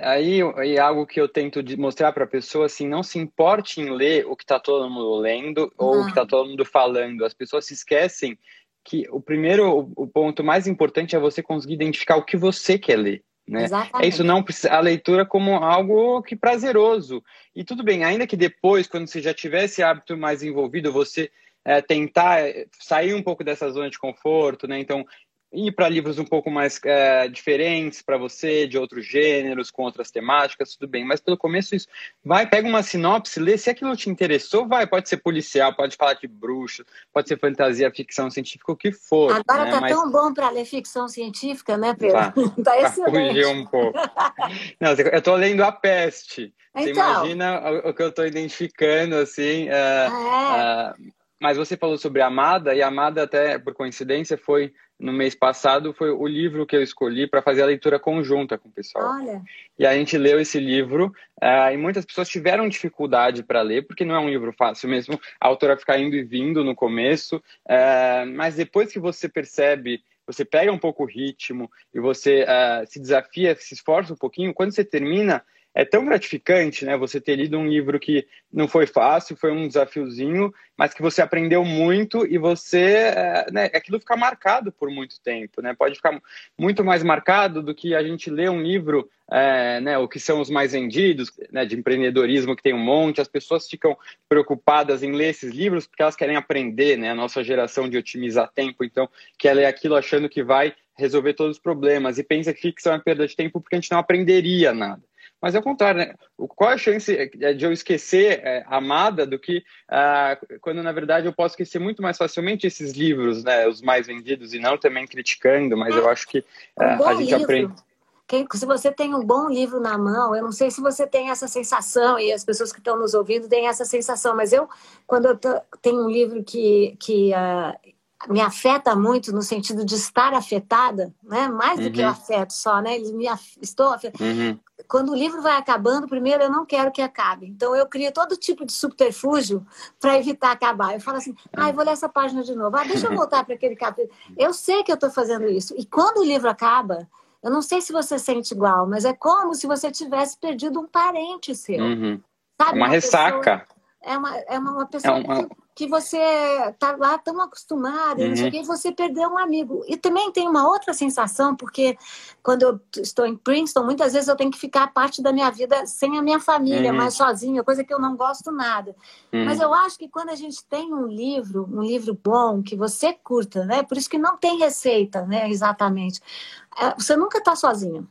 Aí é algo que eu tento mostrar para a pessoa assim, não se importe em ler o que está todo mundo lendo ou o que está todo mundo falando. As pessoas se esquecem que o primeiro, o ponto mais importante é você conseguir identificar o que você quer ler. Né? É isso não a leitura como algo que prazeroso e tudo bem ainda que depois quando você já tiver esse hábito mais envolvido você é, tentar sair um pouco dessa zona de conforto, né? Então, ir para livros um pouco mais é, diferentes para você, de outros gêneros, com outras temáticas, tudo bem. Mas pelo começo isso, vai, pega uma sinopse, lê, se aquilo te interessou, vai, pode ser policial, pode falar de bruxa, pode ser fantasia, ficção científica, o que for. Agora né? tá Mas... tão bom para ler ficção científica, né, Pedro? Tá, tá excelente. um pouco. Não, eu tô lendo A Peste. Então... Você imagina o, que eu tô identificando, assim... Uh, é. uh, mas você falou sobre Amada, e Amada, até por coincidência, foi no mês passado, foi o livro que eu escolhi para fazer a leitura conjunta com o pessoal. Olha. E a gente leu esse livro, uh, e muitas pessoas tiveram dificuldade para ler, porque não é um livro fácil mesmo, a autora ficar indo e vindo no começo, uh, mas depois que você percebe você pega um pouco o ritmo e você uh, se desafia, se esforça um pouquinho, quando você termina, é tão gratificante, né? Você ter lido um livro que não foi fácil, foi um desafiozinho, mas que você aprendeu muito e você, é, né? Aquilo fica marcado por muito tempo, né? Pode ficar muito mais marcado do que a gente lê um livro, é, né? O que são os mais vendidos, né? De empreendedorismo que tem um monte. As pessoas ficam preocupadas em ler esses livros porque elas querem aprender, né? A nossa geração de otimizar tempo, então quer ler aquilo achando que vai resolver todos os problemas e pensa que ficção é perda de tempo porque a gente não aprenderia nada. Mas é o contrário, né? Qual a chance é, de eu esquecer é, Amada do que uh, quando, na verdade, eu posso esquecer muito mais facilmente esses livros, né? Os mais vendidos, e não também criticando, mas eu acho que um a gente livro. aprende. Quem, se você tem um bom livro na mão, eu não sei se você tem essa sensação, e as pessoas que estão nos ouvindo têm essa sensação, mas eu, quando eu tenho um livro que, que uh, me afeta muito no sentido de estar afetada, né? Mais do uhum. que o afeto só, né? Eles me af... estou afetada. Uhum. Quando o livro vai acabando, primeiro eu não quero que acabe. Então eu crio todo tipo de subterfúgio para evitar acabar. Eu falo assim: "Ah, vou ler essa página de novo. Ah, deixa eu voltar para aquele capítulo". Eu sei que eu estou fazendo isso. E quando o livro acaba, eu não sei se você sente igual, mas é como se você tivesse perdido um parente seu. Uhum. Sabe, uma, uma ressaca. Pessoa é uma, é uma pessoa é uma... Que, que, você tá lá tão acostumada, uhum. e você perdeu um amigo. E também tem uma outra sensação, porque quando eu estou em Princeton, muitas vezes eu tenho que ficar parte da minha vida sem a minha família, uhum. mais sozinha, coisa que eu não gosto nada. Uhum. Mas eu acho que quando a gente tem um livro, um livro bom, que você curta, né? Por isso que não tem receita, né? Exatamente. É, você nunca está sozinho.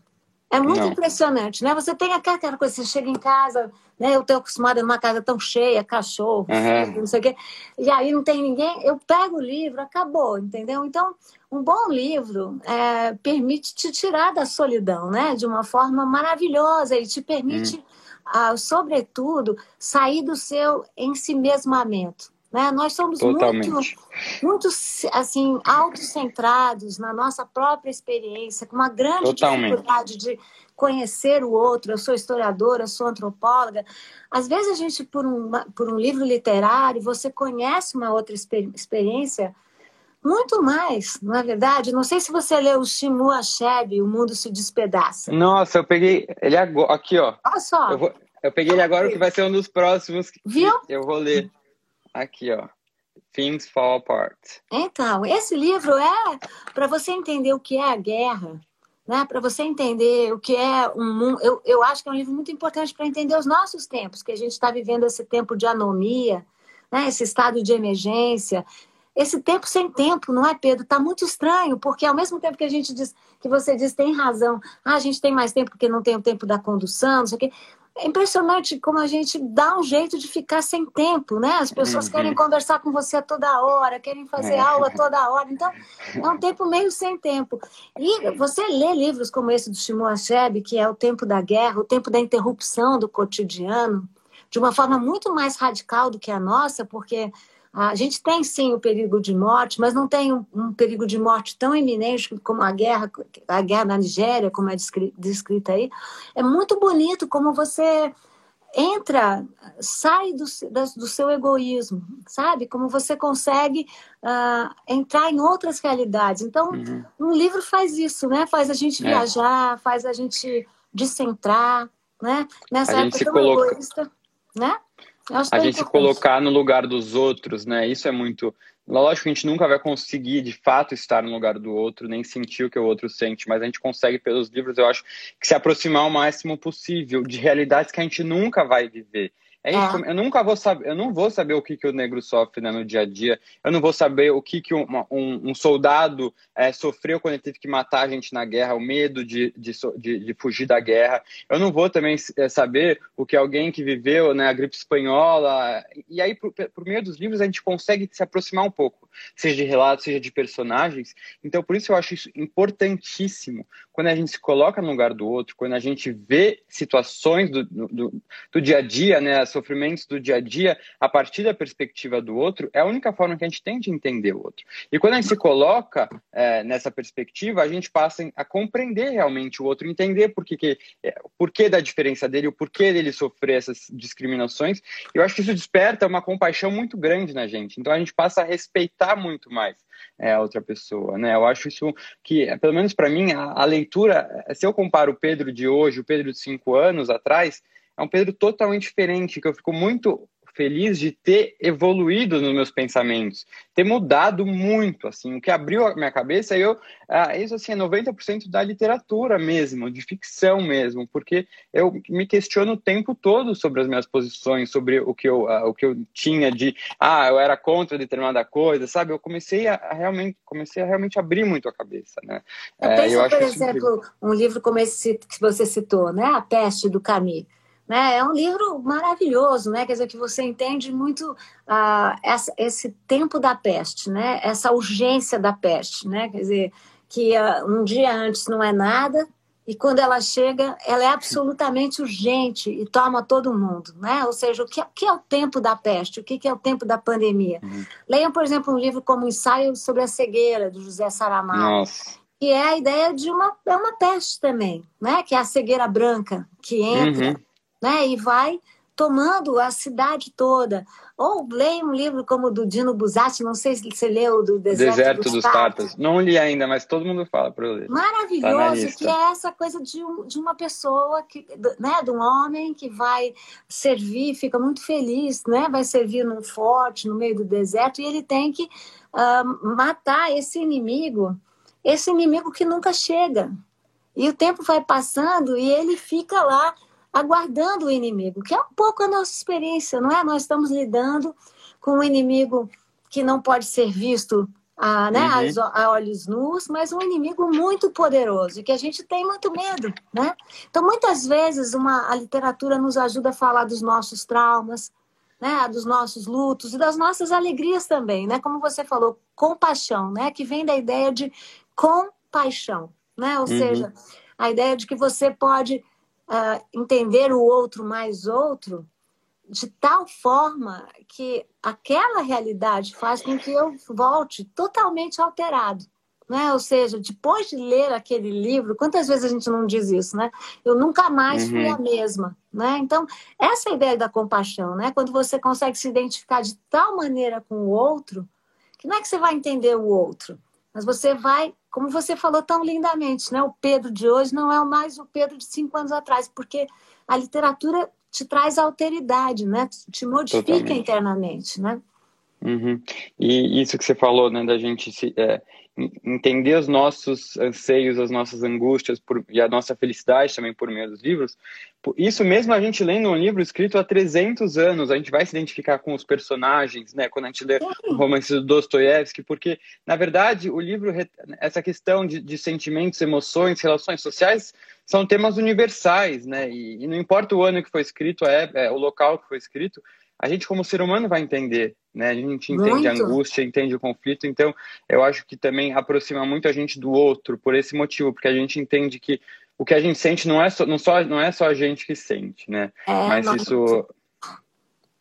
É muito não. impressionante, né? Você tem aquela coisa, você chega em casa, né? Eu estou acostumada numa casa tão cheia, cachorro, uhum. filho, não sei o quê, e aí não tem ninguém, eu pego o livro, acabou, entendeu? Então, um bom livro é, permite te tirar da solidão, né? De uma forma maravilhosa, ele te permite, uhum. ah, sobretudo, sair do seu ensimesmamento. Né? Nós somos Totalmente. muito, muito assim, autocentrados na nossa própria experiência, com uma grande Totalmente. dificuldade de conhecer o outro. Eu sou historiadora, sou antropóloga. Às vezes a gente, por um, por um livro literário, você conhece uma outra experiência muito mais, não é verdade? Não sei se você leu o Shimu Achebe, O Mundo se Despedaça. Nossa, eu peguei ele agora, aqui, ó. Olha só. Eu, vou, eu peguei ele agora, que vai ser um dos próximos que Viu? eu vou ler. Aqui, ó. Things Fall Apart. Então, esse livro é para você entender o que é a guerra, né? Para você entender o que é um mundo. Eu, eu acho que é um livro muito importante para entender os nossos tempos, que a gente está vivendo esse tempo de anomia, né? esse estado de emergência. Esse tempo sem tempo, não é, Pedro? Está muito estranho, porque ao mesmo tempo que a gente diz, que você diz tem razão, ah, a gente tem mais tempo porque não tem o tempo da condução, não sei o quê. É impressionante como a gente dá um jeito de ficar sem tempo, né? As pessoas uhum. querem conversar com você a toda hora, querem fazer é. aula toda hora. Então, é um tempo meio sem tempo. E você lê livros como esse do Shimon Achebe, que é o tempo da guerra, o tempo da interrupção do cotidiano, de uma forma muito mais radical do que a nossa, porque a gente tem sim o perigo de morte, mas não tem um, um, perigo de morte tão iminente como a guerra, a guerra na Nigéria, como é descrita aí. É muito bonito como você entra, sai do, do seu egoísmo, sabe? Como você consegue uh, entrar em outras realidades. Então, uhum. um livro faz isso, né? Faz a gente é. viajar, faz a gente descentrar, né? Nessa a época tão coloca... egoísta, né? A gente se colocar no lugar dos outros, né? Isso é muito. Lógico que a gente nunca vai conseguir, de fato, estar no lugar do outro, nem sentir o que o outro sente, mas a gente consegue, pelos livros, eu acho, que se aproximar o máximo possível de realidades que a gente nunca vai viver. É é. eu nunca vou saber, eu não vou saber o que, que o negro sofre né, no dia a dia, eu não vou saber o que, que um, um, um soldado é, sofreu quando ele teve que matar a gente na guerra, o medo de, de, de, de fugir da guerra. Eu não vou também é, saber o que alguém que viveu né, a gripe espanhola. E aí, por, por meio dos livros, a gente consegue se aproximar um pouco, seja de relatos, seja de personagens. Então, por isso eu acho isso importantíssimo quando a gente se coloca no lugar do outro, quando a gente vê situações do, do, do dia a dia, né, sofrimentos do dia a dia, a partir da perspectiva do outro, é a única forma que a gente tem de entender o outro. E quando a gente se coloca é, nessa perspectiva, a gente passa a compreender realmente o outro, entender por que, que, é, o porquê da diferença dele, o porquê dele sofrer essas discriminações. Eu acho que isso desperta uma compaixão muito grande na gente. Então a gente passa a respeitar muito mais é, a outra pessoa, né? Eu acho isso que, pelo menos para mim, a, a, leitura, se eu comparo o Pedro de hoje, o Pedro de cinco anos atrás, é um Pedro totalmente diferente, que eu fico muito feliz de ter evoluído nos meus pensamentos, ter mudado muito, assim, o que abriu a minha cabeça, eu, ah, isso assim, é 90% da literatura mesmo, de ficção mesmo, porque eu me questiono o tempo todo sobre as minhas posições, sobre o que eu, ah, o que eu tinha de, ah, eu era contra determinada coisa, sabe? Eu comecei a, a realmente, comecei a realmente abrir muito a cabeça, né? Eu é, penso, eu por exemplo, um livro como esse que você citou, né? A Peste do Camus né? É um livro maravilhoso, né? Quer dizer, que você entende muito uh, essa, esse tempo da peste, né? essa urgência da peste. Né? Quer dizer, que uh, um dia antes não é nada, e quando ela chega, ela é absolutamente urgente e toma todo mundo, né? Ou seja, o que é, o, que é o tempo da peste? O que é o tempo da pandemia? Uhum. Leiam, por exemplo, um livro como Ensaio sobre a Cegueira, do José Saramago, Nossa. que é a ideia de uma, é uma peste também, né? Que é a cegueira branca que entra uhum né? E vai tomando a cidade toda. Ou leia um livro como o do Dino Buzzati, não sei se você leu, do Deserto, Deserto dos, dos Não li ainda, mas todo mundo fala para eu ler. Maravilhoso, tá que é essa coisa de, um, de uma pessoa, que, né, de um homem que vai servir, fica muito feliz, né? vai servir num forte, no meio do deserto, e ele tem que uh, matar esse inimigo, esse inimigo que nunca chega. E o tempo vai passando e ele fica lá aguardando o inimigo, que é um pouco a nossa experiência, não é? Nós estamos lidando com um inimigo que não pode ser visto a, né, uhum. a, olhos nus, mas um inimigo muito poderoso e que a gente tem muito medo, né? Então, muitas vezes uma, a literatura nos ajuda a falar dos nossos traumas, né, dos nossos lutos e das nossas alegrias também, né? Como você falou, compaixão, né? Que vem da ideia de compaixão, né? Ou uhum. seja, a ideia de que você pode uh, entender o outro mais outro de tal forma que aquela realidade faz com que eu volte totalmente alterado. Né? Ou seja, depois de ler aquele livro, quantas vezes a gente não diz isso, né? Eu nunca mais fui uhum. a mesma, né? Então, essa é a ideia da compaixão, né? Quando você consegue se identificar de tal maneira com o outro, que não é que você vai entender o outro, mas você vai, como você falou tão lindamente, né? O Pedro de hoje não é mais o Pedro de cinco anos atrás, porque a literatura te traz alteridade, né? Te modifica Totalmente. internamente, né? Uhum. E isso que você falou, né, da gente se, é, entender os nossos anseios, as nossas angústias por, e a nossa felicidade também por meio dos livros. Isso mesmo a gente lendo um livro escrito há 300 anos, a gente vai se identificar com os personagens, né? Quando a gente lê o romance do Dostoiévski, porque, na verdade, o livro, essa questão de, de sentimentos, emoções, relações sociais, são temas universais, né? E, e, não importa o ano que foi escrito, é, é o local que foi escrito, a gente como ser humano vai entender, né? A gente entende muito. a angústia, entende o conflito, então eu acho que também aproxima muito a gente do outro por esse motivo, porque a gente entende que o que a gente sente não é só não, só, não é só a gente que sente, né? É, Mas nós, isso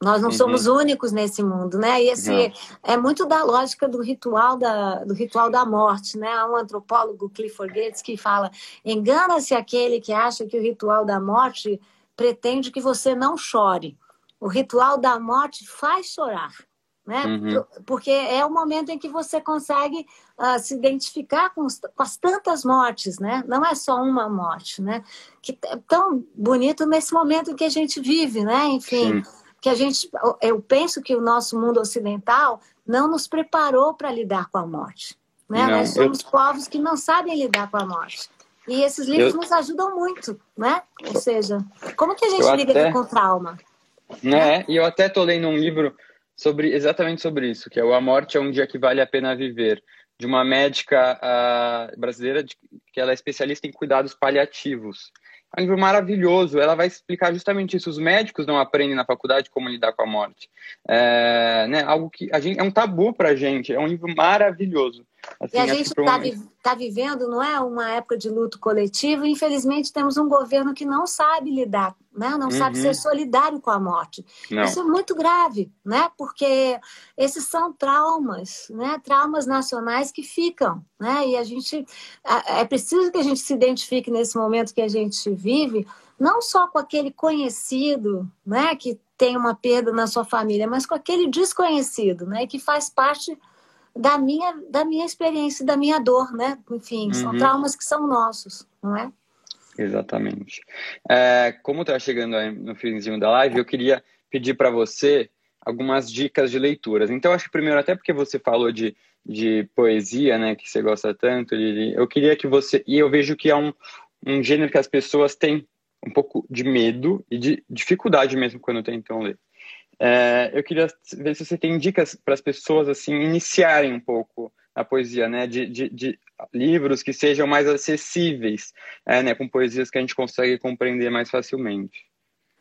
nós não uhum. somos únicos nesse mundo, né? E esse é muito da lógica do ritual da, do ritual da morte, né? Há um antropólogo Clifford Gates que fala: engana-se aquele que acha que o ritual da morte pretende que você não chore o ritual da morte faz chorar, né? Uhum. Porque é o momento em que você consegue uh, se identificar com, com, as tantas mortes, né? Não é só uma morte, né? Que é tão bonito nesse momento em que a gente vive, né? Enfim, Sim. que a gente, eu penso que o nosso mundo ocidental não nos preparou para lidar com a morte, né? Não, Nós somos eu... povos que não sabem lidar com a morte. E esses livros eu... nos ajudam muito, né? Ou seja, como que a gente eu lida até... com trauma? Né? E eu até tô lendo um livro sobre exatamente sobre isso, que é o A Morte é um Dia que Vale a Pena Viver, de uma médica uh, brasileira de, que ela é especialista em cuidados paliativos. É um livro maravilhoso. Ela vai explicar justamente isso. Os médicos não aprendem na faculdade como lidar com a morte. É, né, algo que a gente, é um tabu para a gente. É um livro maravilhoso. Assim, e a gente está vi, tá vivendo, não é, uma época de luto coletivo. Infelizmente temos um governo que não sabe lidar né? não uhum. sabe ser solidário com a morte. Não. Isso é muito grave, né? porque esses são traumas, né? traumas nacionais que ficam. Né? E a gente é preciso que a gente se identifique nesse momento que a gente vive, não só com aquele conhecido né? que tem uma perda na sua família, mas com aquele desconhecido, né? que faz parte da minha, da minha experiência, da minha dor, né? Enfim, uhum. são traumas que são nossos, não é? Exatamente. É, como está chegando no finzinho da live, eu queria pedir para você algumas dicas de leituras. Então, acho que primeiro, até porque você falou de, de poesia, né, que você gosta tanto, eu queria que você. E eu vejo que é um, um gênero que as pessoas têm um pouco de medo e de dificuldade mesmo quando tentam ler. É, eu queria ver se você tem dicas para as pessoas assim iniciarem um pouco a poesia, né, de, de, de livros que sejam mais acessíveis, é, né, com poesias que a gente consegue compreender mais facilmente.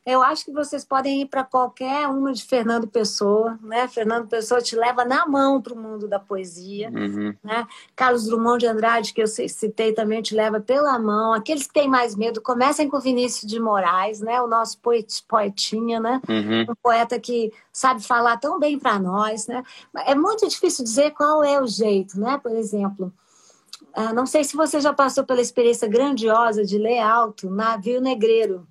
Eu acho que vocês podem ir para qualquer uma de Fernando Pessoa, né? Fernando Pessoa te leva na mão para o mundo da poesia, uhum. né? Carlos Drummond de Andrade, que eu citei também, te leva pela mão. Aqueles que têm mais medo, comecem com Vinícius de Moraes, né? O nosso poet, poetinha, né? Uhum. Um poeta que sabe falar tão bem para nós, né? É muito difícil dizer qual é o jeito, né? Por exemplo, ah, não sei se você já passou pela experiência grandiosa de ler alto Navio Negreiro,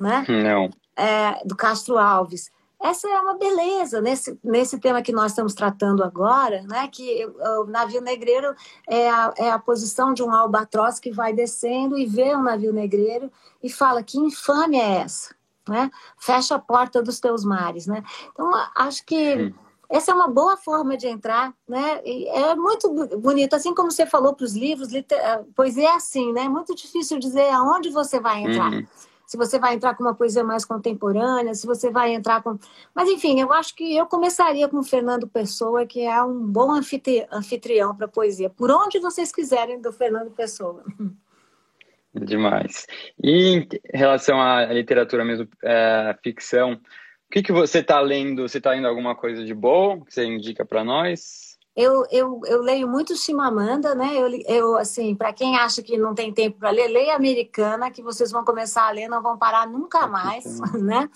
né? Não. É, do Castro Alves. Essa é uma beleza nesse, nesse tema que nós estamos tratando agora, né? Que o navio negreiro é a, é a posição de um albatroz que vai descendo e vê um navio negreiro e fala que infâmia é essa, né? Fecha a porta dos teus mares, né? Então acho que essa é uma boa forma de entrar, né? E é muito bonito, assim como você falou para os livros, liter... pois é assim, né? É muito difícil dizer aonde você vai entrar. Uhum. Se você vai entrar com uma poesia mais contemporânea, se você vai entrar com. Mas, enfim, eu acho que eu começaria com o Fernando Pessoa, que é um bom anfitrião para poesia. Por onde vocês quiserem do Fernando Pessoa. Demais. E em relação à literatura mesmo, é, ficção, o que, que você está lendo? Você está lendo alguma coisa de bom que você indica para nós? Eu, eu, eu leio muito Chimamanda, né? Eu, eu assim, para quem acha que não tem tempo para ler, leia Americana, que vocês vão começar a ler, não vão parar nunca mais, né?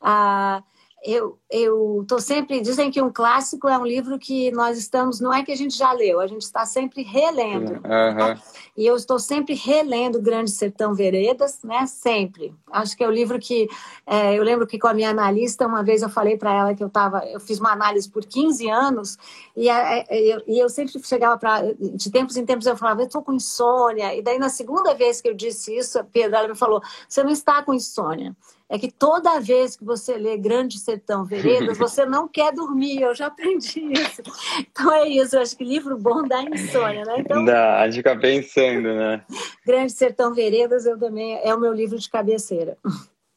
Ah, eu eu tô sempre dizem que um clássico é um livro que nós estamos não é que a gente já leu a gente está sempre relendo. Uhum. e eu estou sempre relendo Grande Sertão Veredas né sempre. Acho que é o livro que é, eu lembro que com a minha analista uma vez eu falei para ela que eu tava eu fiz uma análise por 15 anos e, eu, e eu sempre chegava para de tempos em tempos eu falava eu estou com insônia e daí na segunda vez que eu disse isso a Pedro ela me falou você não está com insônia é que toda vez que você lê Grande Sertão Veredas, você não quer dormir. Eu já aprendi isso. Então é isso. Eu acho que livro bom dá insônia, né? Então, dá, a gente fica pensando, né? Grande Sertão Veredas eu também é o meu livro de cabeceira.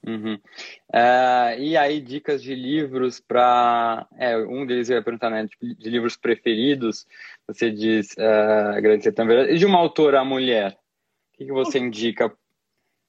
Uhum. Uh, e aí, dicas de livros para. É, um deles eu ia perguntar, né? De, livros preferidos. Você diz uh, Grande Sertão Veredas. E de uma autora mulher? O que, que você indica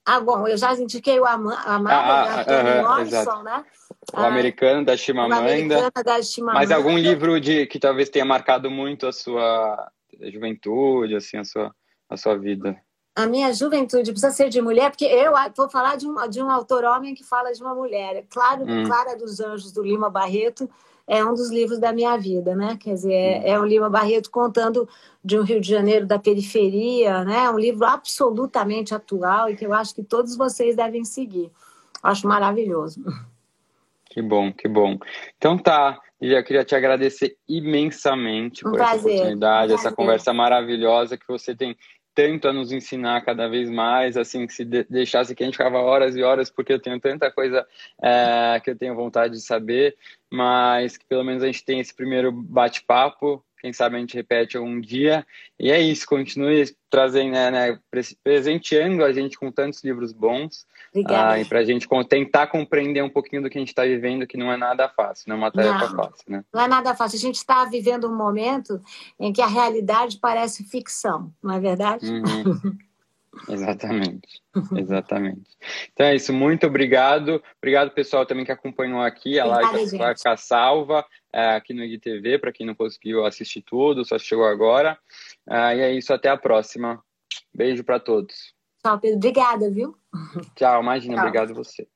ah, bom, eu já indiquei o Am Amado, ah, ah, Morrison, né? O ah, americano da Chimamanda. da Chimamanda. Mas algum livro de que talvez tenha marcado muito a sua juventude, assim, a sua, a sua vida? A minha juventude precisa ser de mulher, porque eu vou falar de um, de um autor homem que fala de uma mulher. Claro, hum. Clara dos Anjos, do Lima Barreto, é um dos livros da minha vida, né? Quer dizer, é, é um Lima Barreto contando de um Rio de Janeiro da periferia, né? Um livro absolutamente atual e que eu acho que todos vocês devem seguir. Acho maravilhoso. Que bom, que bom. Então tá, eu queria te agradecer imensamente um por prazer, essa oportunidade, um essa conversa maravilhosa que você tem tanto a nos ensinar cada vez mais, assim, que se deixasse aqui a gente ficava horas e horas, porque eu tenho tanta coisa é, que eu tenho vontade de saber, mas que pelo menos a gente tem esse primeiro bate-papo, quem sabe a gente repete algum dia, e é isso, continue trazendo, né, né presenteando a gente com tantos livros bons, Obrigada. Ah, e para a gente tentar compreender um pouquinho do que a gente está vivendo, que não é nada fácil, não é uma tarefa não, fácil, né? Não é nada fácil. A gente está vivendo um momento em que a realidade parece ficção, não é verdade? Uhum. Exatamente, exatamente. Então é isso, muito obrigado. Obrigado, pessoal, também que acompanhou aqui. A Obrigada, live vai ficar salva é, aqui no IGTV, para quem não conseguiu assistir tudo, só chegou agora. É, e é isso, até a próxima. Beijo para todos. Tchau, Pedro. Obrigada, viu? Tchau, imagina, Tchau. obrigado você.